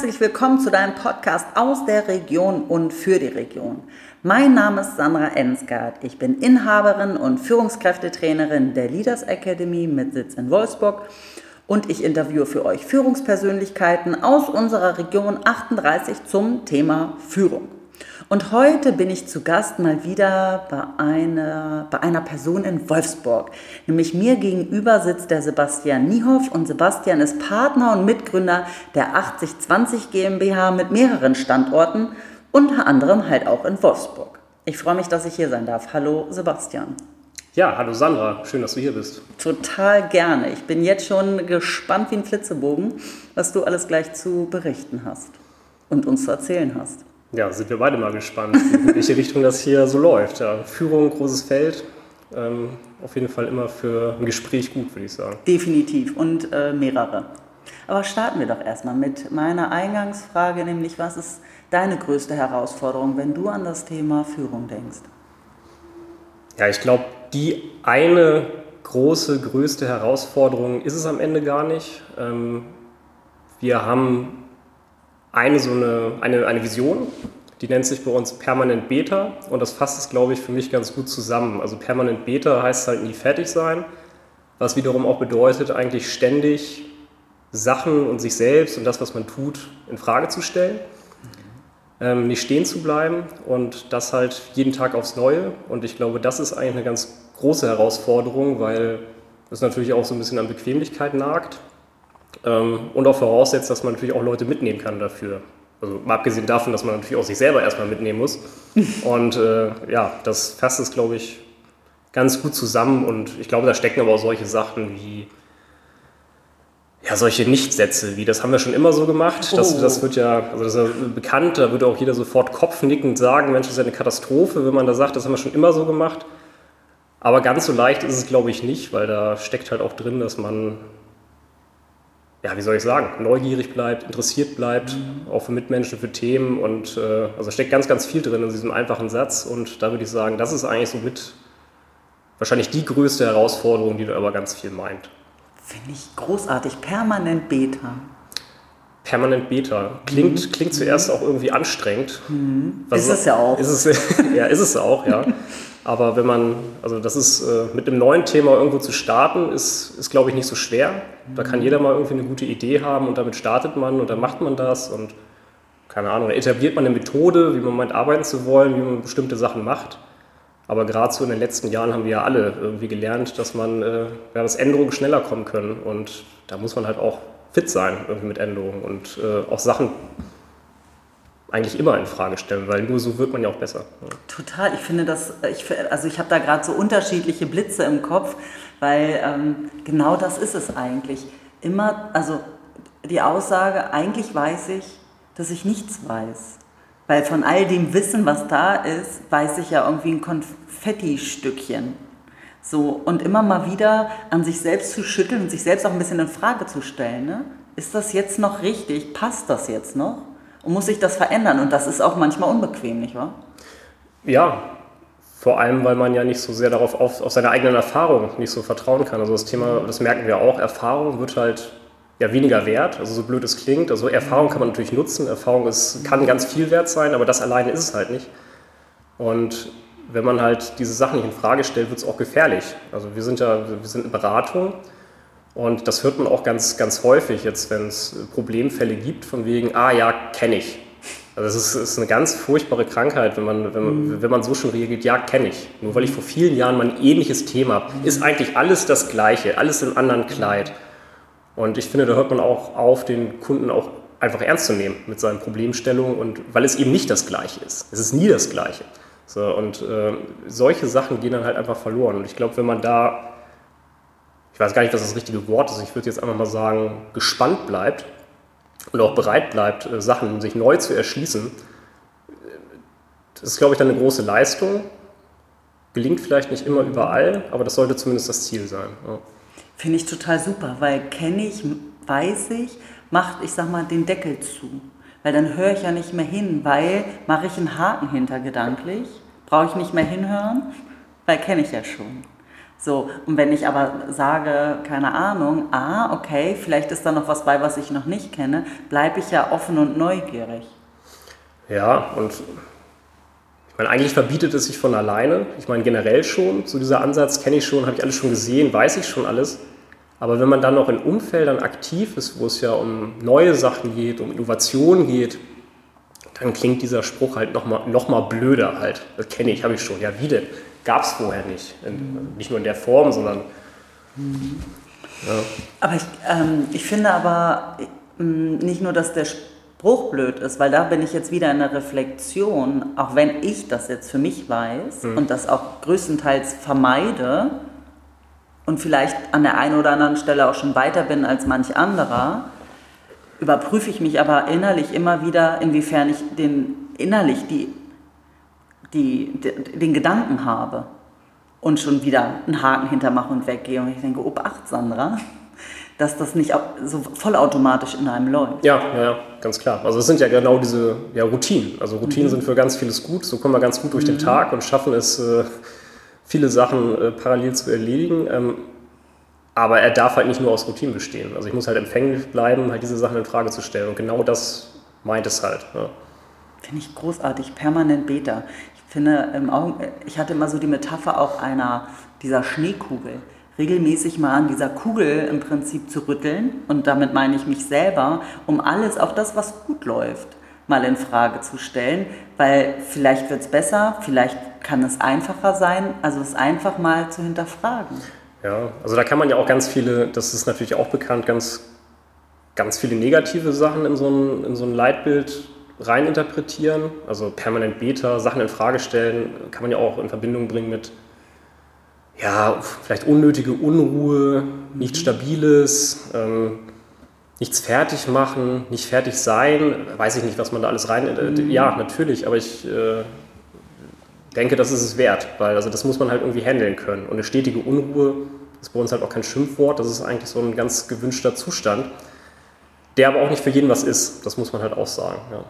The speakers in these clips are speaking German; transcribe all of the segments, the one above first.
herzlich willkommen zu deinem Podcast aus der Region und für die Region. Mein Name ist Sandra Ensgard. Ich bin Inhaberin und Führungskräftetrainerin der Leaders Academy mit Sitz in Wolfsburg und ich interviewe für euch Führungspersönlichkeiten aus unserer Region 38 zum Thema Führung. Und heute bin ich zu Gast mal wieder bei einer, bei einer Person in Wolfsburg. Nämlich mir gegenüber sitzt der Sebastian Niehoff und Sebastian ist Partner und Mitgründer der 8020 GmbH mit mehreren Standorten, unter anderem halt auch in Wolfsburg. Ich freue mich, dass ich hier sein darf. Hallo Sebastian. Ja, hallo Sandra, schön, dass du hier bist. Total gerne. Ich bin jetzt schon gespannt wie ein Flitzebogen, was du alles gleich zu berichten hast und uns zu erzählen hast. Ja, sind wir beide mal gespannt, in welche Richtung das hier so läuft. Ja, Führung, großes Feld. Ähm, auf jeden Fall immer für ein Gespräch gut, würde ich sagen. Definitiv und äh, mehrere. Aber starten wir doch erstmal mit meiner Eingangsfrage, nämlich was ist deine größte Herausforderung, wenn du an das Thema Führung denkst? Ja, ich glaube, die eine große, größte Herausforderung ist es am Ende gar nicht. Ähm, wir haben eine so eine, eine, eine Vision, die nennt sich bei uns Permanent Beta und das fasst es, glaube ich, für mich ganz gut zusammen. Also Permanent Beta heißt halt nie fertig sein, was wiederum auch bedeutet, eigentlich ständig Sachen und sich selbst und das, was man tut, in Frage zu stellen, ähm, nicht stehen zu bleiben und das halt jeden Tag aufs Neue. Und ich glaube, das ist eigentlich eine ganz große Herausforderung, weil es natürlich auch so ein bisschen an Bequemlichkeit nagt und auch voraussetzt, dass man natürlich auch Leute mitnehmen kann dafür. Also mal abgesehen davon, dass man natürlich auch sich selber erstmal mitnehmen muss. Und äh, ja, das fasst es, glaube ich, ganz gut zusammen. Und ich glaube, da stecken aber auch solche Sachen wie ja, solche Nichtsätze, wie das haben wir schon immer so gemacht. Das, oh. das wird ja, also das ist ja bekannt, da würde auch jeder sofort kopfnickend sagen, Mensch, das ist ja eine Katastrophe, wenn man da sagt, das haben wir schon immer so gemacht. Aber ganz so leicht ist es, glaube ich, nicht, weil da steckt halt auch drin, dass man ja, wie soll ich sagen, neugierig bleibt, interessiert bleibt, mhm. auch für Mitmenschen, für Themen und äh, also steckt ganz, ganz viel drin in diesem einfachen Satz und da würde ich sagen, das ist eigentlich so mit wahrscheinlich die größte Herausforderung, die du aber ganz viel meint. Finde ich großartig, permanent Beta. Permanent Beta. Klingt, mhm. klingt zuerst auch irgendwie anstrengend. Mhm. Ist es ja auch. Ist es, ja, ist es auch, ja. Aber wenn man, also das ist äh, mit einem neuen Thema irgendwo zu starten, ist, ist glaube ich nicht so schwer. Da kann jeder mal irgendwie eine gute Idee haben und damit startet man und dann macht man das und keine Ahnung, etabliert man eine Methode, wie man meint, arbeiten zu wollen, wie man bestimmte Sachen macht. Aber gerade so in den letzten Jahren haben wir ja alle irgendwie gelernt, dass man, äh, ja, dass Änderungen schneller kommen können und da muss man halt auch fit sein irgendwie mit Änderungen und äh, auch Sachen eigentlich immer in Frage stellen, weil nur so wird man ja auch besser. Total, ich finde das, ich, also ich habe da gerade so unterschiedliche Blitze im Kopf, weil ähm, genau das ist es eigentlich. Immer, also die Aussage, eigentlich weiß ich, dass ich nichts weiß. Weil von all dem Wissen, was da ist, weiß ich ja irgendwie ein Konfetti-Stückchen. So, und immer mal wieder an sich selbst zu schütteln und sich selbst auch ein bisschen in Frage zu stellen. Ne? Ist das jetzt noch richtig? Passt das jetzt noch? Und muss sich das verändern. Und das ist auch manchmal unbequem, nicht wahr? Ja, vor allem, weil man ja nicht so sehr darauf auf, auf seine eigenen Erfahrungen nicht so vertrauen kann. Also das Thema, das merken wir auch, Erfahrung wird halt ja weniger wert, also so blöd es klingt. Also Erfahrung kann man natürlich nutzen, Erfahrung ist, kann ganz viel wert sein, aber das alleine ist es halt nicht. Und wenn man halt diese Sachen nicht in Frage stellt, wird es auch gefährlich. Also wir sind ja, wir sind eine Beratung und das hört man auch ganz, ganz häufig jetzt, wenn es Problemfälle gibt, von wegen, ah ja, kenne ich. Also das ist, ist, eine ganz furchtbare Krankheit, wenn man, wenn, mhm. wenn man so schon reagiert, ja, kenne ich. Nur weil ich vor vielen Jahren mal ein ähnliches Thema habe, mhm. ist eigentlich alles das Gleiche, alles im anderen Kleid. Und ich finde, da hört man auch auf, den Kunden auch einfach ernst zu nehmen mit seinen Problemstellungen und weil es eben nicht das Gleiche ist. Es ist nie das Gleiche. So, und äh, solche Sachen gehen dann halt einfach verloren. Und ich glaube, wenn man da ich weiß gar nicht, was das richtige Wort ist, ich würde jetzt einfach mal sagen, gespannt bleibt und auch bereit bleibt, äh, Sachen sich neu zu erschließen, das ist, glaube ich, dann eine große Leistung. Gelingt vielleicht nicht immer überall, aber das sollte zumindest das Ziel sein. Ja. Finde ich total super, weil kenne ich, weiß ich, macht, ich sag mal, den Deckel zu. Weil dann höre ich ja nicht mehr hin, weil mache ich einen Haken hintergedanklich, brauche ich nicht mehr hinhören, weil kenne ich ja schon. So, und wenn ich aber sage, keine Ahnung, ah, okay, vielleicht ist da noch was bei, was ich noch nicht kenne, bleibe ich ja offen und neugierig. Ja, und ich meine, eigentlich verbietet es sich von alleine. Ich meine, generell schon, so dieser Ansatz kenne ich schon, habe ich alles schon gesehen, weiß ich schon alles. Aber wenn man dann noch in Umfeldern aktiv ist, wo es ja um neue Sachen geht, um Innovation geht, dann klingt dieser Spruch halt nochmal noch mal blöder halt. Das kenne ich, habe ich schon. Ja, wie denn? Gab es vorher nicht. In, nicht nur in der Form, sondern. Mhm. Ja. Aber ich, ähm, ich finde aber ähm, nicht nur, dass der Spruch blöd ist, weil da bin ich jetzt wieder in der Reflexion, auch wenn ich das jetzt für mich weiß mhm. und das auch größtenteils vermeide und vielleicht an der einen oder anderen Stelle auch schon weiter bin als manch anderer, überprüfe ich mich aber innerlich immer wieder, inwiefern ich den, innerlich die, die, den Gedanken habe und schon wieder einen Haken hintermache und weggehe. Und ich denke, oh, acht, Sandra, dass das nicht so vollautomatisch in einem läuft. Ja, ja, ganz klar. Also es sind ja genau diese ja, Routinen. Also Routinen mhm. sind für ganz vieles gut. So kommen wir ganz gut durch mhm. den Tag und schaffen es, äh, viele Sachen äh, parallel zu erledigen. Aber er darf halt nicht nur aus Routinen bestehen. Also ich muss halt empfänglich bleiben, halt diese Sachen in Frage zu stellen. Und genau das meint es halt. Ja. Finde ich großartig, permanent Beta. Ich finde, im Augen, ich hatte immer so die Metapher auch einer dieser Schneekugel. Regelmäßig mal an dieser Kugel im Prinzip zu rütteln und damit meine ich mich selber, um alles, auch das, was gut läuft, mal in Frage zu stellen, weil vielleicht wird es besser, vielleicht kann es einfacher sein, also es einfach mal zu hinterfragen. Ja, also da kann man ja auch ganz viele, das ist natürlich auch bekannt, ganz, ganz viele negative Sachen in so ein, in so ein Leitbild reininterpretieren. Also permanent Beta, Sachen in Frage stellen, kann man ja auch in Verbindung bringen mit ja, vielleicht unnötige Unruhe, nichts mhm. Stabiles, ähm, nichts fertig machen, nicht fertig sein. Weiß ich nicht, was man da alles rein. Äh, mhm. Ja, natürlich, aber ich äh, denke, das ist es wert, weil also das muss man halt irgendwie handeln können. Und eine stetige Unruhe ist bei uns halt auch kein Schimpfwort, das ist eigentlich so ein ganz gewünschter Zustand, der aber auch nicht für jeden was ist. Das muss man halt auch sagen. Ja.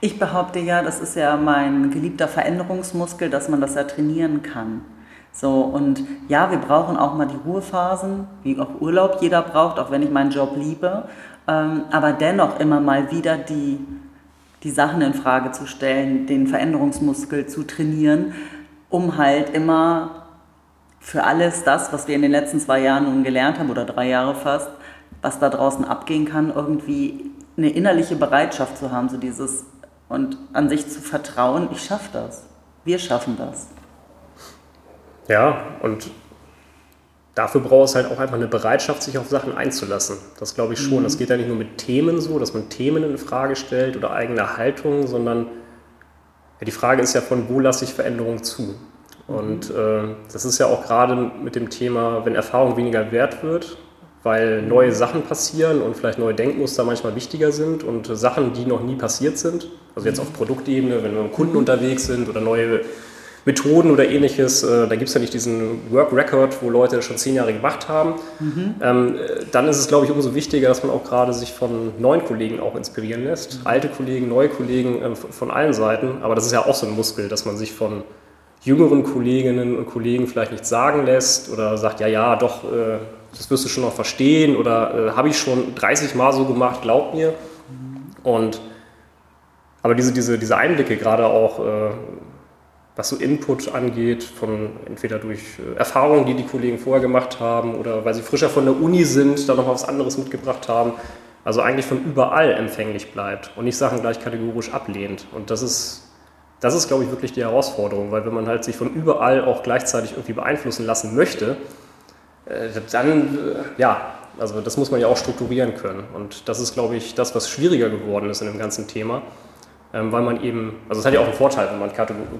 Ich behaupte ja, das ist ja mein geliebter Veränderungsmuskel, dass man das ja trainieren kann. So, und ja, wir brauchen auch mal die Ruhephasen, wie auch Urlaub jeder braucht, auch wenn ich meinen Job liebe. Ähm, aber dennoch immer mal wieder die die Sachen in Frage zu stellen, den Veränderungsmuskel zu trainieren, um halt immer für alles das, was wir in den letzten zwei Jahren nun gelernt haben oder drei Jahre fast, was da draußen abgehen kann, irgendwie eine innerliche Bereitschaft zu haben, so dieses und an sich zu vertrauen, ich schaffe das. Wir schaffen das. Ja, und dafür braucht es halt auch einfach eine Bereitschaft, sich auf Sachen einzulassen. Das glaube ich schon. Mhm. Das geht ja nicht nur mit Themen so, dass man Themen in Frage stellt oder eigene Haltung, sondern ja, die Frage ist ja von, wo lasse ich Veränderungen zu? Und mhm. äh, das ist ja auch gerade mit dem Thema, wenn Erfahrung weniger wert wird, weil neue Sachen passieren und vielleicht neue Denkmuster manchmal wichtiger sind und Sachen, die noch nie passiert sind. Also jetzt auf Produktebene, wenn wir mit Kunden unterwegs sind oder neue Methoden oder ähnliches. Äh, da gibt es ja nicht diesen Work Record, wo Leute das schon zehn Jahre gemacht haben. Mhm. Ähm, dann ist es, glaube ich, umso wichtiger, dass man auch gerade sich von neuen Kollegen auch inspirieren lässt. Mhm. Alte Kollegen, neue Kollegen äh, von allen Seiten. Aber das ist ja auch so ein Muskel, dass man sich von jüngeren Kolleginnen und Kollegen vielleicht nicht sagen lässt oder sagt, ja, ja, doch, äh, das wirst du schon noch verstehen oder habe ich schon 30 Mal so gemacht, glaub mir. Mhm. Und aber diese, diese, diese Einblicke, gerade auch was so Input angeht, von entweder durch äh, Erfahrungen, die die Kollegen vorher gemacht haben oder weil sie frischer von der Uni sind, da noch was anderes mitgebracht haben. Also eigentlich von überall empfänglich bleibt und nicht Sachen gleich kategorisch ablehnt. Und das ist, das ist, glaube ich, wirklich die Herausforderung, weil wenn man halt sich von überall auch gleichzeitig irgendwie beeinflussen lassen möchte, äh, dann, äh, ja, also das muss man ja auch strukturieren können. Und das ist, glaube ich, das, was schwieriger geworden ist in dem ganzen Thema weil man eben, also es hat ja auch einen Vorteil, wenn man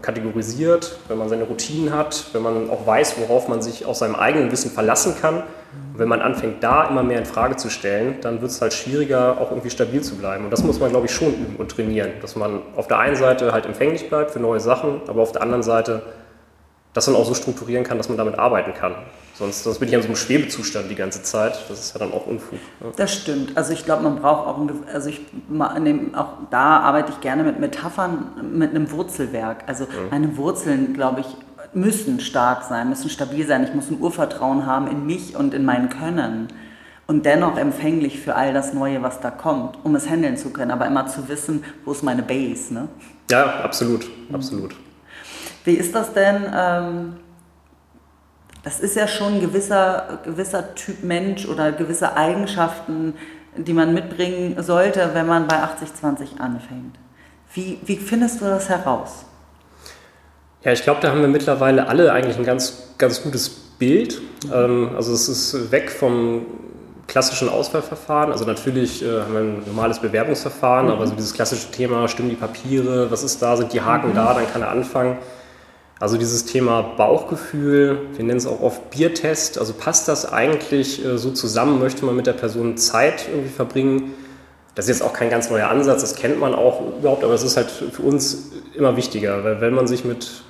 kategorisiert, wenn man seine Routinen hat, wenn man auch weiß, worauf man sich aus seinem eigenen Wissen verlassen kann. Und wenn man anfängt, da immer mehr in Frage zu stellen, dann wird es halt schwieriger, auch irgendwie stabil zu bleiben. Und das muss man, glaube ich, schon üben und trainieren, dass man auf der einen Seite halt empfänglich bleibt für neue Sachen, aber auf der anderen Seite das dann auch so strukturieren kann, dass man damit arbeiten kann. Sonst, sonst bin ich in so einem Schwebezustand die ganze Zeit. Das ist ja dann auch Unfug. Ja. Das stimmt. Also ich glaube, man braucht auch, ein, also ich auch da arbeite ich gerne mit Metaphern, mit einem Wurzelwerk. Also mhm. meine Wurzeln, glaube ich, müssen stark sein, müssen stabil sein. Ich muss ein Urvertrauen haben in mich und in mein Können. Und dennoch empfänglich für all das Neue, was da kommt, um es handeln zu können. Aber immer zu wissen, wo ist meine Base. Ne? Ja, absolut, absolut. Wie ist das denn? Ähm, das ist ja schon ein gewisser, gewisser Typ Mensch oder gewisse Eigenschaften, die man mitbringen sollte, wenn man bei 80-20 anfängt. Wie, wie findest du das heraus? Ja, ich glaube, da haben wir mittlerweile alle eigentlich ein ganz, ganz gutes Bild. Ähm, also es ist weg vom klassischen Auswahlverfahren. Also natürlich äh, haben wir ein normales Bewerbungsverfahren, mhm. aber so dieses klassische Thema, stimmen die Papiere, was ist da, sind die Haken mhm. da, dann kann er anfangen. Also dieses Thema Bauchgefühl, wir nennen es auch oft Biertest, also passt das eigentlich äh, so zusammen, möchte man mit der Person Zeit irgendwie verbringen? Das ist jetzt auch kein ganz neuer Ansatz, das kennt man auch überhaupt, aber es ist halt für uns immer wichtiger, weil wenn man sich mit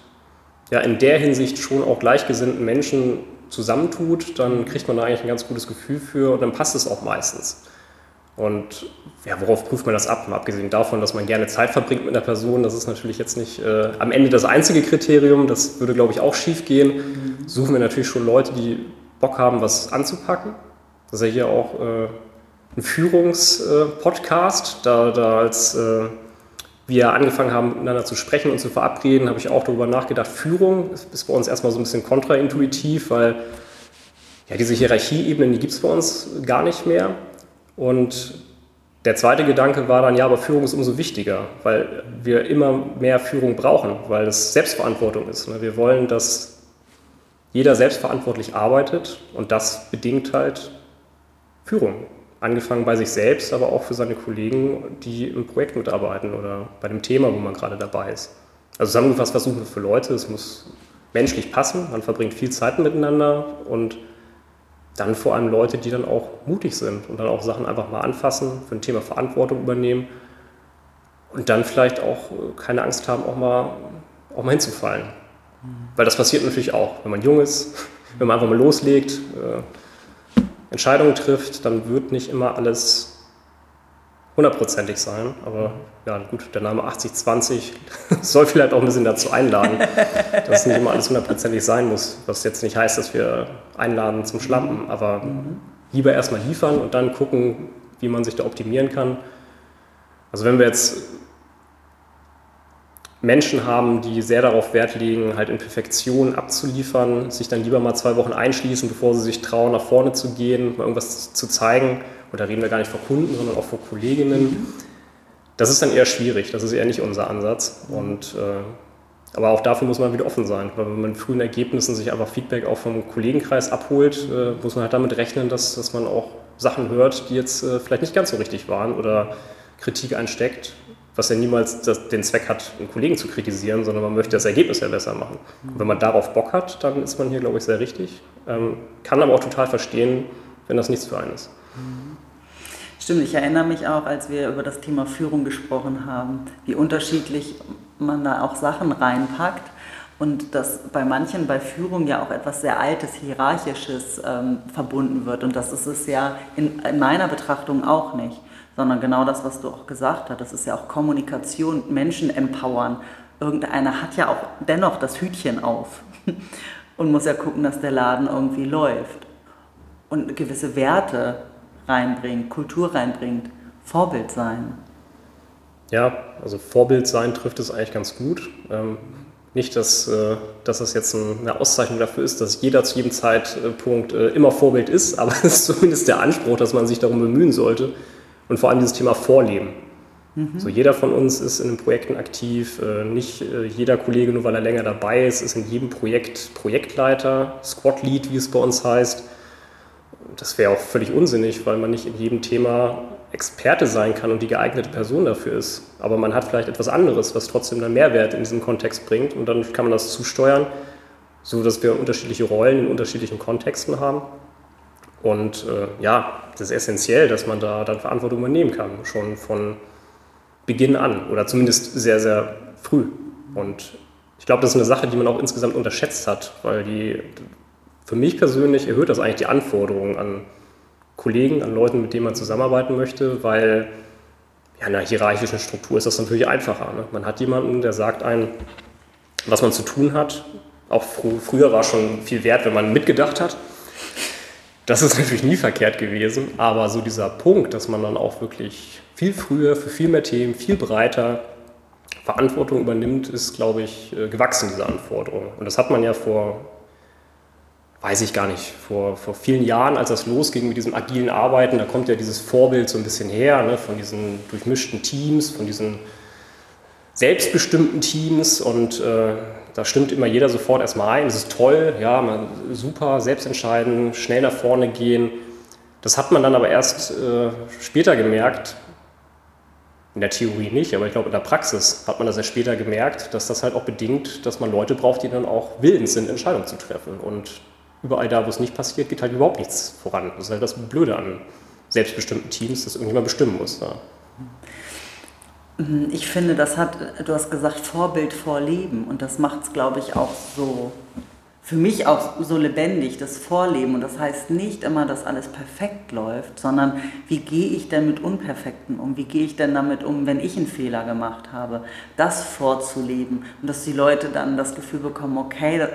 ja, in der Hinsicht schon auch gleichgesinnten Menschen zusammentut, dann kriegt man da eigentlich ein ganz gutes Gefühl für und dann passt es auch meistens. Und ja, worauf prüft man das ab? Mal abgesehen davon, dass man gerne Zeit verbringt mit einer Person, das ist natürlich jetzt nicht äh, am Ende das einzige Kriterium, das würde, glaube ich, auch schief gehen. Mhm. Suchen wir natürlich schon Leute, die Bock haben, was anzupacken. Das ist ja hier auch äh, ein Führungspodcast. Äh, da, da als äh, wir angefangen haben, miteinander zu sprechen und zu verabreden, habe ich auch darüber nachgedacht, Führung ist bei uns erstmal so ein bisschen kontraintuitiv, weil ja, diese Hierarchieebenen, die gibt es bei uns gar nicht mehr. Und der zweite Gedanke war dann, ja, aber Führung ist umso wichtiger, weil wir immer mehr Führung brauchen, weil es Selbstverantwortung ist. Ne? Wir wollen, dass jeder selbstverantwortlich arbeitet und das bedingt halt Führung. Angefangen bei sich selbst, aber auch für seine Kollegen, die im Projekt mitarbeiten oder bei dem Thema, wo man gerade dabei ist. Also zusammengefasst, was suchen wir für Leute? Es muss menschlich passen, man verbringt viel Zeit miteinander und dann vor allem Leute, die dann auch mutig sind und dann auch Sachen einfach mal anfassen, für ein Thema Verantwortung übernehmen und dann vielleicht auch äh, keine Angst haben, auch mal, auch mal hinzufallen. Mhm. Weil das passiert natürlich auch, wenn man jung ist, wenn man einfach mal loslegt, äh, Entscheidungen trifft, dann wird nicht immer alles hundertprozentig sein. Aber ja, gut, der Name 8020 soll vielleicht auch ein bisschen dazu einladen, dass nicht immer alles hundertprozentig sein muss. Was jetzt nicht heißt, dass wir einladen zum Schlampen, aber mhm. lieber erstmal liefern und dann gucken, wie man sich da optimieren kann. Also wenn wir jetzt Menschen haben, die sehr darauf Wert legen, halt in Perfektion abzuliefern, sich dann lieber mal zwei Wochen einschließen, bevor sie sich trauen, nach vorne zu gehen, mal irgendwas zu zeigen und da reden wir gar nicht vor Kunden, sondern auch vor Kolleginnen. Das ist dann eher schwierig, das ist eher nicht unser Ansatz. Und, äh, aber auch dafür muss man wieder offen sein, weil wenn man mit frühen Ergebnissen sich einfach Feedback auch vom Kollegenkreis abholt, äh, muss man halt damit rechnen, dass, dass man auch Sachen hört, die jetzt äh, vielleicht nicht ganz so richtig waren oder Kritik einsteckt, was ja niemals das, den Zweck hat, einen Kollegen zu kritisieren, sondern man möchte das Ergebnis ja besser machen. Und wenn man darauf Bock hat, dann ist man hier, glaube ich, sehr richtig. Ähm, kann aber auch total verstehen, wenn das nichts für einen ist. Stimmt, ich erinnere mich auch, als wir über das Thema Führung gesprochen haben, wie unterschiedlich man da auch Sachen reinpackt und dass bei manchen bei Führung ja auch etwas sehr Altes, Hierarchisches ähm, verbunden wird. Und das ist es ja in, in, meiner Betrachtung auch nicht, sondern genau das, was du auch gesagt hast. Das ist ja auch Kommunikation, Menschen empowern. Irgendeiner hat ja auch dennoch das Hütchen auf und muss ja gucken, dass der Laden irgendwie läuft und gewisse Werte reinbringt, Kultur reinbringt, Vorbild sein. Ja, also Vorbild sein trifft es eigentlich ganz gut. Ähm, nicht, dass, äh, dass das jetzt eine Auszeichnung dafür ist, dass jeder zu jedem Zeitpunkt äh, immer Vorbild ist, aber es ist zumindest der Anspruch, dass man sich darum bemühen sollte. Und vor allem dieses Thema Vorleben. Mhm. So, jeder von uns ist in den Projekten aktiv, äh, nicht äh, jeder Kollege, nur weil er länger dabei ist, ist in jedem Projekt Projektleiter, Squad Lead, wie es bei uns heißt das wäre auch völlig unsinnig, weil man nicht in jedem Thema Experte sein kann und die geeignete Person dafür ist. Aber man hat vielleicht etwas anderes, was trotzdem einen Mehrwert in diesem Kontext bringt und dann kann man das zusteuern, so dass wir unterschiedliche Rollen in unterschiedlichen Kontexten haben. Und äh, ja, das ist essentiell, dass man da dann Verantwortung übernehmen kann, schon von Beginn an oder zumindest sehr, sehr früh. Und ich glaube, das ist eine Sache, die man auch insgesamt unterschätzt hat, weil die für mich persönlich erhöht das eigentlich die Anforderungen an Kollegen, an Leuten, mit denen man zusammenarbeiten möchte, weil ja, in einer hierarchischen Struktur ist das natürlich einfacher. Ne? Man hat jemanden, der sagt einem, was man zu tun hat, auch fr früher war schon viel wert, wenn man mitgedacht hat. Das ist natürlich nie verkehrt gewesen, aber so dieser Punkt, dass man dann auch wirklich viel früher für viel mehr Themen, viel breiter Verantwortung übernimmt, ist, glaube ich, äh, gewachsen, diese Anforderung. Und das hat man ja vor, weiß ich gar nicht, vor, vor vielen Jahren, als das losging mit diesem agilen Arbeiten, da kommt ja dieses Vorbild so ein bisschen her, ne, von diesen durchmischten Teams, von diesen selbstbestimmten Teams und äh, da stimmt immer jeder sofort erstmal ein. Das ist toll, ja, man, super, selbst entscheiden, schnell nach vorne gehen. Das hat man dann aber erst äh, später gemerkt, in der Theorie nicht, aber ich glaube, in der Praxis hat man das ja später gemerkt, dass das halt auch bedingt, dass man Leute braucht, die dann auch willens sind, Entscheidungen zu treffen. Und überall da, wo es nicht passiert, geht halt überhaupt nichts voran. Das ist halt das Blöde an selbstbestimmten Teams, dass irgendjemand bestimmen muss. Ja. Ich finde, das hat, du hast gesagt, Vorbild vor Leben. Und das macht es, glaube ich, auch so für mich auch so lebendig, das Vorleben. Und das heißt nicht immer, dass alles perfekt läuft, sondern wie gehe ich denn mit Unperfekten um? Wie gehe ich denn damit um, wenn ich einen Fehler gemacht habe? Das vorzuleben und dass die Leute dann das Gefühl bekommen, okay,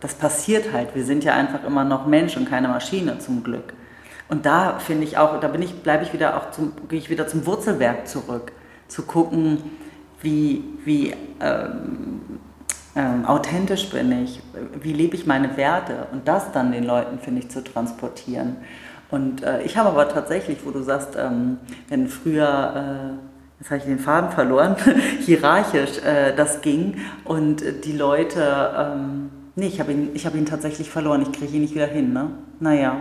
das, passiert halt. Wir sind ja einfach immer noch Mensch und keine Maschine zum Glück. Und da finde ich auch, da bin ich, bleibe ich wieder auch zum, gehe ich wieder zum Wurzelwerk zurück, zu gucken, wie, wie ähm, ähm, authentisch bin ich, wie lebe ich meine Werte und das dann den Leuten, finde ich, zu transportieren. Und äh, ich habe aber tatsächlich, wo du sagst, ähm, wenn früher, äh, jetzt habe ich den Faden verloren, hierarchisch äh, das ging und die Leute, ähm, nee, ich habe ihn, hab ihn tatsächlich verloren, ich kriege ihn nicht wieder hin, ne? Naja.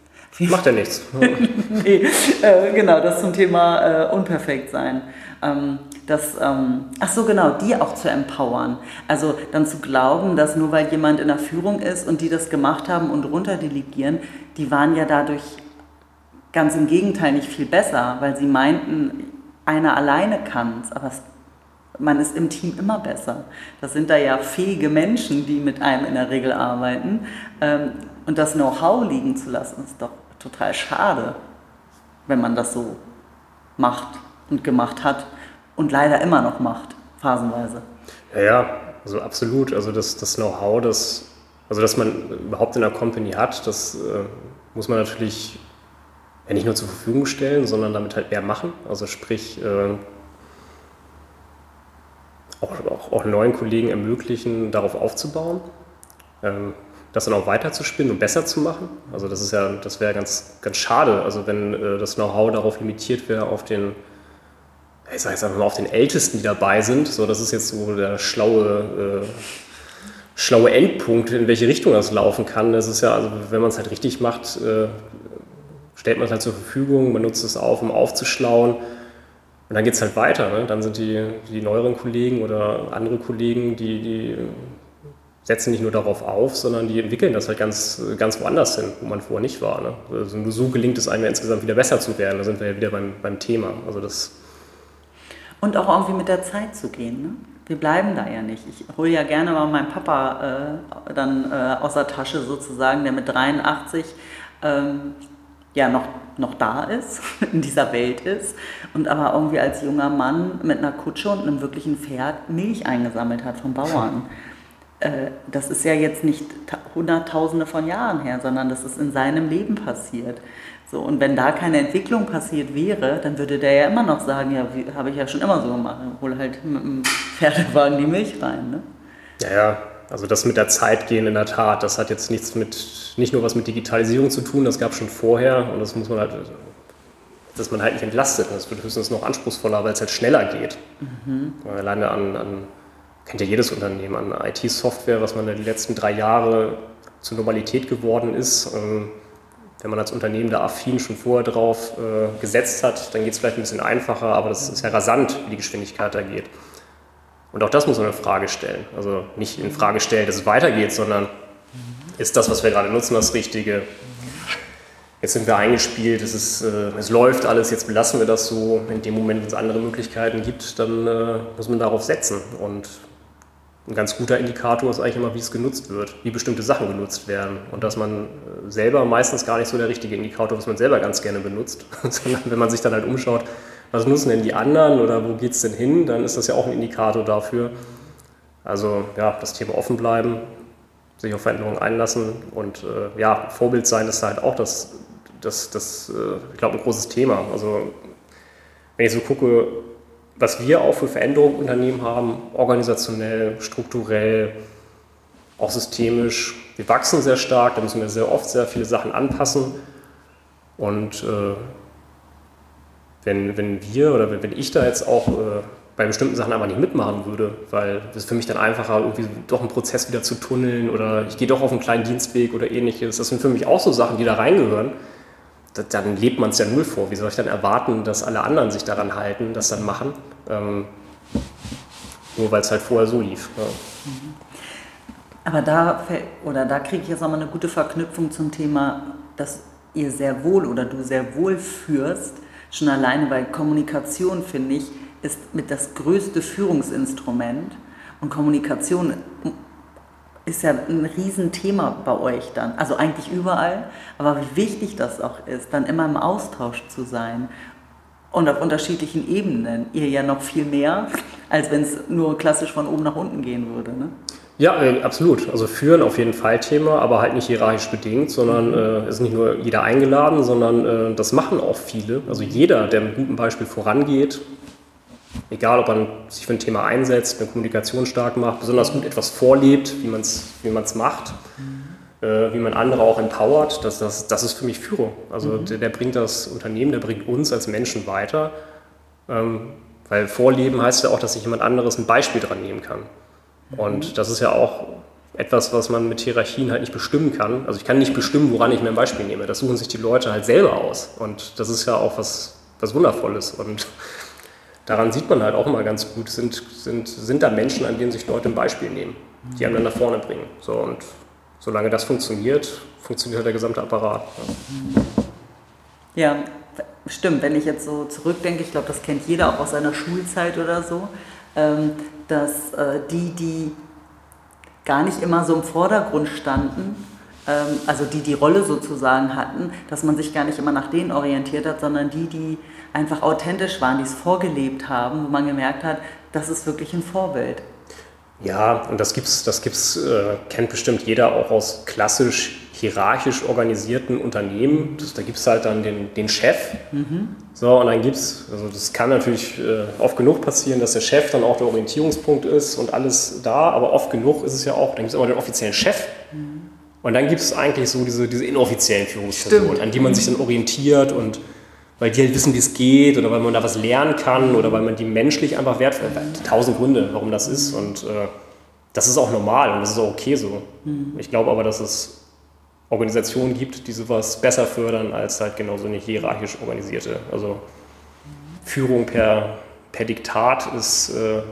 Macht ja nichts. nee, äh, genau, das zum Thema äh, unperfekt sein. Ähm, das, ähm, ach so genau, die auch zu empowern. Also dann zu glauben, dass nur weil jemand in der Führung ist und die das gemacht haben und runterdelegieren, die waren ja dadurch ganz im Gegenteil nicht viel besser, weil sie meinten, einer alleine kann es, aber man ist im Team immer besser. Das sind da ja fähige Menschen, die mit einem in der Regel arbeiten. Ähm, und das Know-how liegen zu lassen, ist doch total schade, wenn man das so macht und gemacht hat und leider immer noch macht, phasenweise. Ja, ja also absolut. Also das, das Know-how, das, also dass man überhaupt in der Company hat, das äh, muss man natürlich ja, nicht nur zur Verfügung stellen, sondern damit halt mehr machen. Also sprich, äh, auch, auch, auch, neuen Kollegen ermöglichen, darauf aufzubauen. Ähm, das dann auch weiterzuspinnen und besser zu machen. Also das ist ja, das wäre ganz, ganz schade, also wenn äh, das Know-how darauf limitiert wäre auf den ich sage jetzt einfach mal auf den Ältesten, die dabei sind. So, das ist jetzt so der schlaue, äh, schlaue Endpunkt, in welche Richtung das laufen kann. Das ist ja, also wenn man es halt richtig macht, äh, stellt man es halt zur Verfügung, man nutzt es auf, um aufzuschlauen. Und dann geht es halt weiter. Ne? Dann sind die, die neueren Kollegen oder andere Kollegen, die, die setzen nicht nur darauf auf, sondern die entwickeln das halt ganz, ganz woanders hin, wo man vorher nicht war. Ne? Also nur so gelingt es einem ja insgesamt wieder besser zu werden. Da sind wir ja wieder beim, beim Thema. Also das und auch irgendwie mit der Zeit zu gehen. Ne? Wir bleiben da ja nicht. Ich hole ja gerne mal meinen Papa äh, dann äh, aus der Tasche sozusagen, der mit 83 ähm, ja noch, noch da ist, in dieser Welt ist und aber irgendwie als junger Mann mit einer Kutsche und einem wirklichen Pferd Milch eingesammelt hat vom Bauern. Äh, das ist ja jetzt nicht Hunderttausende von Jahren her, sondern das ist in seinem Leben passiert. So, und wenn da keine Entwicklung passiert wäre, dann würde der ja immer noch sagen, ja, habe ich ja schon immer so gemacht, hol halt mit dem Pferdewagen die Milch rein. Ne? Ja, ja, also das mit der Zeit gehen in der Tat, das hat jetzt nichts mit, nicht nur was mit Digitalisierung zu tun, das gab es schon vorher und das muss man halt, dass man halt nicht entlastet. Das wird höchstens noch anspruchsvoller, weil es halt schneller geht. Mhm. Alleine an, an, kennt ja jedes Unternehmen, an IT-Software, was man in den letzten drei Jahren zur Normalität geworden ist. Ähm, wenn man als Unternehmen da affin schon vorher drauf äh, gesetzt hat, dann geht es vielleicht ein bisschen einfacher, aber das ist ja rasant, wie die Geschwindigkeit da geht. Und auch das muss man in Frage stellen. Also nicht in Frage stellen, dass es weitergeht, sondern ist das, was wir gerade nutzen, das Richtige? Jetzt sind wir eingespielt, es, ist, äh, es läuft alles, jetzt belassen wir das so. In dem Moment, wenn es andere Möglichkeiten gibt, dann äh, muss man darauf setzen. Und ein ganz guter Indikator ist eigentlich immer, wie es genutzt wird, wie bestimmte Sachen genutzt werden. Und dass man äh, selber meistens gar nicht so der richtige Indikator, was man selber ganz gerne benutzt, sondern wenn man sich dann halt umschaut, was nutzen denn die anderen oder wo geht es denn hin, dann ist das ja auch ein Indikator dafür. Also ja, das Thema offen bleiben, sich auf Veränderungen einlassen. Und äh, ja, Vorbild sein ist halt auch das, das, das äh, ich glaube, ein großes Thema. Also wenn ich so gucke, was wir auch für Veränderungen im Unternehmen haben, organisationell, strukturell, auch systemisch. Wir wachsen sehr stark, da müssen wir sehr oft sehr viele Sachen anpassen. Und äh, wenn, wenn wir oder wenn ich da jetzt auch äh, bei bestimmten Sachen einfach nicht mitmachen würde, weil es für mich dann einfacher, irgendwie doch einen Prozess wieder zu tunneln oder ich gehe doch auf einen kleinen Dienstweg oder ähnliches. Das sind für mich auch so Sachen, die da reingehören. dann lebt man es ja null vor. Wie soll ich dann erwarten, dass alle anderen sich daran halten, das dann machen? Ähm, nur weil es halt vorher so lief. Ja. Aber da, da kriege ich jetzt nochmal eine gute Verknüpfung zum Thema, dass ihr sehr wohl oder du sehr wohl führst. Schon alleine bei Kommunikation, finde ich, ist mit das größte Führungsinstrument. Und Kommunikation ist ja ein Riesenthema bei euch dann. Also eigentlich überall. Aber wie wichtig das auch ist, dann immer im Austausch zu sein. Und auf unterschiedlichen Ebenen. Ihr ja noch viel mehr, als wenn es nur klassisch von oben nach unten gehen würde. Ne? Ja, äh, absolut. Also führen auf jeden Fall Thema, aber halt nicht hierarchisch bedingt, sondern äh, ist nicht nur jeder eingeladen, sondern äh, das machen auch viele. Also jeder, der mit gutem Beispiel vorangeht, egal ob man sich für ein Thema einsetzt, eine Kommunikation stark macht, besonders gut etwas vorlebt, wie man es wie macht, mhm. äh, wie man andere auch empowert, das, das, das ist für mich Führung. Also mhm. der, der, bringt das Unternehmen, der bringt uns als Menschen weiter. Ähm, weil Vorleben heißt ja auch, dass sich jemand anderes ein Beispiel dran nehmen kann. Und das ist ja auch etwas, was man mit Hierarchien halt nicht bestimmen kann. Also ich kann nicht bestimmen, woran ich mir ein Beispiel nehme. Das suchen sich die Leute halt selber aus. Und das ist ja auch was, was Wundervolles. Und daran sieht man halt auch immer ganz gut, sind, sind, sind da Menschen, an denen sich Leute ein Beispiel nehmen, die einen dann nach vorne bringen. So, und solange das funktioniert, funktioniert halt der gesamte Apparat. Ja. ja, stimmt. Wenn ich jetzt so zurückdenke, ich glaube, das kennt jeder auch aus seiner Schulzeit oder so ähm, dass äh, die, die gar nicht immer so im Vordergrund standen, ähm, also die die Rolle sozusagen hatten, dass man sich gar nicht immer nach denen orientiert hat, sondern die, die einfach authentisch waren, die es vorgelebt haben, wo man gemerkt hat, das ist wirklich ein Vorbild. Ja, und das gibt's, das gibt's, äh, kennt bestimmt jeder auch aus klassisch hierarchisch organisierten Unternehmen. Das, da gibt es halt dann den, den Chef. Mhm. So, und dann gibt es, also das kann natürlich äh, oft genug passieren, dass der Chef dann auch der Orientierungspunkt ist und alles da, aber oft genug ist es ja auch, dann gibt es immer den offiziellen Chef. Mhm. Und dann gibt es eigentlich so diese, diese inoffiziellen Führungspersonen, an die man sich dann orientiert und weil die halt wissen, wie es geht oder weil man da was lernen kann oder weil man die menschlich einfach wertvoll, tausend Gründe, warum das ist und äh, das ist auch normal und das ist auch okay so. Mhm. Ich glaube aber, dass es Organisationen gibt, die sowas besser fördern als halt genau so eine hierarchisch organisierte. Also Führung per, per Diktat ist, äh,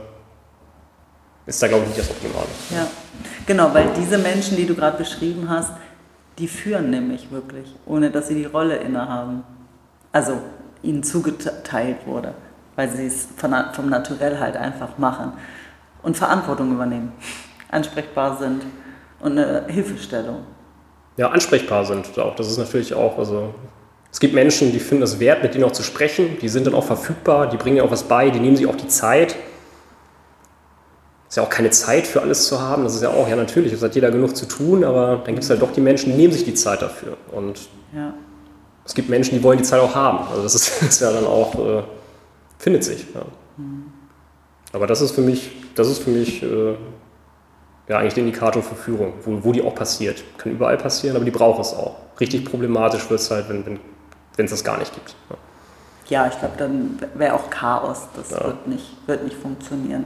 ist da, glaube ich, nicht das Optimale. Ja, genau, weil diese Menschen, die du gerade beschrieben hast, die führen nämlich wirklich, ohne dass sie die Rolle innehaben. Also ihnen zugeteilt wurde, weil sie es vom Naturell halt einfach machen und Verantwortung übernehmen, ansprechbar sind und eine Hilfestellung ja, ansprechbar sind. Auch. Das ist natürlich auch, also es gibt Menschen, die finden es wert, mit denen auch zu sprechen, die sind dann auch verfügbar, die bringen ja auch was bei, die nehmen sich auch die Zeit. Ist ja auch keine Zeit für alles zu haben, das ist ja auch, ja natürlich, es hat jeder genug zu tun, aber dann gibt es halt doch die Menschen, die nehmen sich die Zeit dafür. Und ja. Es gibt Menschen, die wollen die Zeit auch haben. Also das ist, ist ja dann auch, äh, findet sich. Ja. Mhm. Aber das ist für mich, das ist für mich äh, ja, eigentlich der Indikator für Führung, wo, wo die auch passiert. Kann überall passieren, aber die braucht es auch. Richtig problematisch wird es halt, wenn es wenn, das gar nicht gibt. Ja, ja ich glaube, dann wäre auch Chaos. Das ja. wird, nicht, wird nicht funktionieren.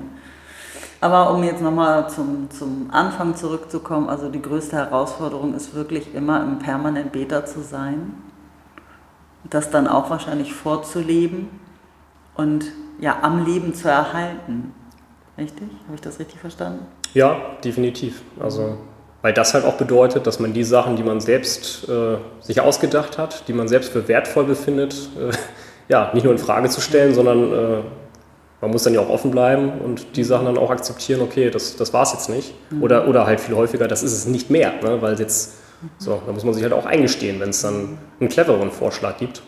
Aber um jetzt nochmal zum, zum Anfang zurückzukommen, also die größte Herausforderung ist wirklich immer im permanent Beta zu sein. Das dann auch wahrscheinlich vorzuleben und ja, am Leben zu erhalten. Richtig? Habe ich das richtig verstanden? Ja, definitiv. Also, weil das halt auch bedeutet, dass man die Sachen, die man selbst äh, sich ausgedacht hat, die man selbst für wertvoll befindet, äh, ja, nicht nur in Frage zu stellen, sondern äh, man muss dann ja auch offen bleiben und die Sachen dann auch akzeptieren, okay, das, das war es jetzt nicht. Mhm. Oder, oder halt viel häufiger, das ist es nicht mehr, ne? weil jetzt, so, da muss man sich halt auch eingestehen, wenn es dann einen cleveren Vorschlag gibt.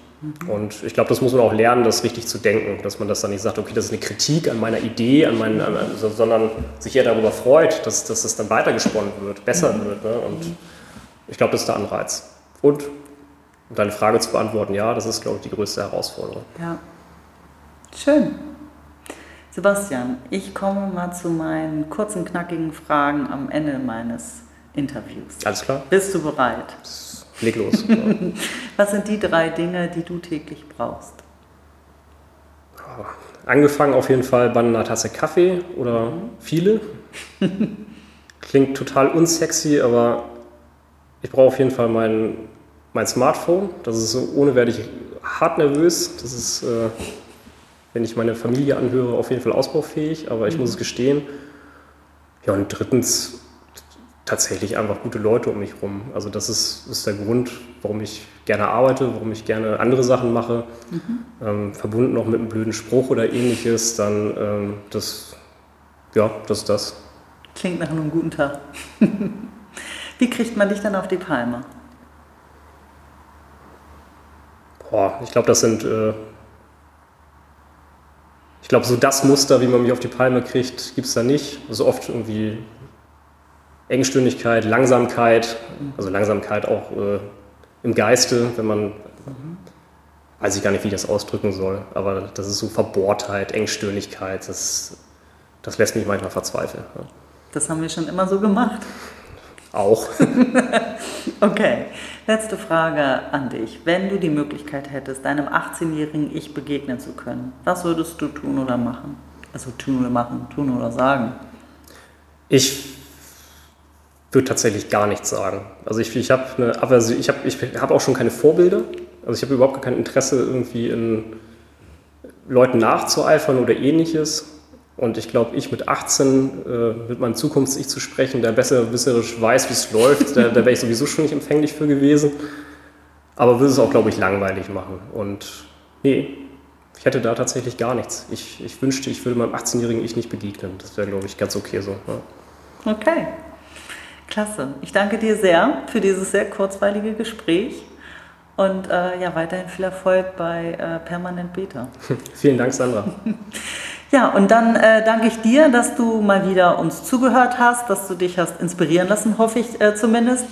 Und ich glaube, das muss man auch lernen, das richtig zu denken, dass man das dann nicht sagt, okay, das ist eine Kritik an meiner Idee, an meinen, an, sondern sich eher darüber freut, dass, dass das dann weitergesponnen wird, besser mhm. wird. Ne? Und ich glaube, das ist der Anreiz. Und um deine Frage zu beantworten, ja, das ist, glaube ich, die größte Herausforderung. Ja. Schön. Sebastian, ich komme mal zu meinen kurzen, knackigen Fragen am Ende meines Interviews. Alles klar. Bist du bereit? Leg los. Was sind die drei Dinge, die du täglich brauchst? Angefangen auf jeden Fall bei einer Tasse Kaffee oder mhm. viele. Klingt total unsexy, aber ich brauche auf jeden Fall mein, mein Smartphone. Das ist so, ohne werde ich hart nervös. Das ist, äh, wenn ich meine Familie anhöre, auf jeden Fall ausbaufähig, aber ich mhm. muss es gestehen. Ja, und drittens tatsächlich einfach gute Leute um mich herum. Also das ist, ist der Grund, warum ich gerne arbeite, warum ich gerne andere Sachen mache. Mhm. Ähm, verbunden auch mit einem blöden Spruch oder ähnliches, dann ähm, das, ja, das ist das. Klingt nach einem guten Tag. Wie kriegt man dich dann auf die Palme? Boah, ich glaube, das sind, äh, ich glaube, so das Muster, wie man mich auf die Palme kriegt, gibt es da nicht. So also oft irgendwie Engstirnigkeit, Langsamkeit, also Langsamkeit auch äh, im Geiste, wenn man, weiß ich gar nicht, wie ich das ausdrücken soll, aber das ist so Verbohrtheit, Engstirnigkeit, das, das lässt mich manchmal verzweifeln. Ja. Das haben wir schon immer so gemacht. Auch. okay, letzte Frage an dich. Wenn du die Möglichkeit hättest, deinem 18-jährigen Ich begegnen zu können, was würdest du tun oder machen? Also tun oder machen, tun oder sagen? Ich würde tatsächlich gar nichts sagen. Also ich, ich habe eine ich habe ich hab auch schon keine Vorbilder. Also ich habe überhaupt kein Interesse irgendwie in Leuten nachzueifern oder ähnliches. Und ich glaube, ich mit 18 äh, mit meinem Zukunfts-Ich zu sprechen, der besser wisserisch weiß, wie es läuft, da, da wäre ich sowieso schon nicht empfänglich für gewesen. Aber würde es auch, glaube ich, langweilig machen. Und nee, ich hätte da tatsächlich gar nichts. Ich, ich wünschte, ich würde meinem 18-jährigen Ich nicht begegnen. Das wäre, glaube ich, ganz okay so. Ja. Okay. Klasse. Ich danke dir sehr für dieses sehr kurzweilige Gespräch und äh, ja, weiterhin viel Erfolg bei äh, Permanent Beta. Vielen Dank, Sandra. ja, und dann äh, danke ich dir, dass du mal wieder uns zugehört hast, dass du dich hast inspirieren lassen, hoffe ich äh, zumindest.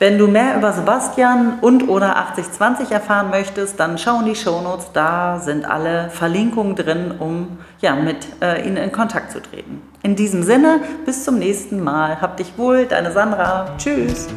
Wenn du mehr über Sebastian und oder 8020 erfahren möchtest, dann schau in die Shownotes, da sind alle Verlinkungen drin, um ja, mit äh, ihnen in Kontakt zu treten. In diesem Sinne, bis zum nächsten Mal. Hab dich wohl, deine Sandra. Tschüss.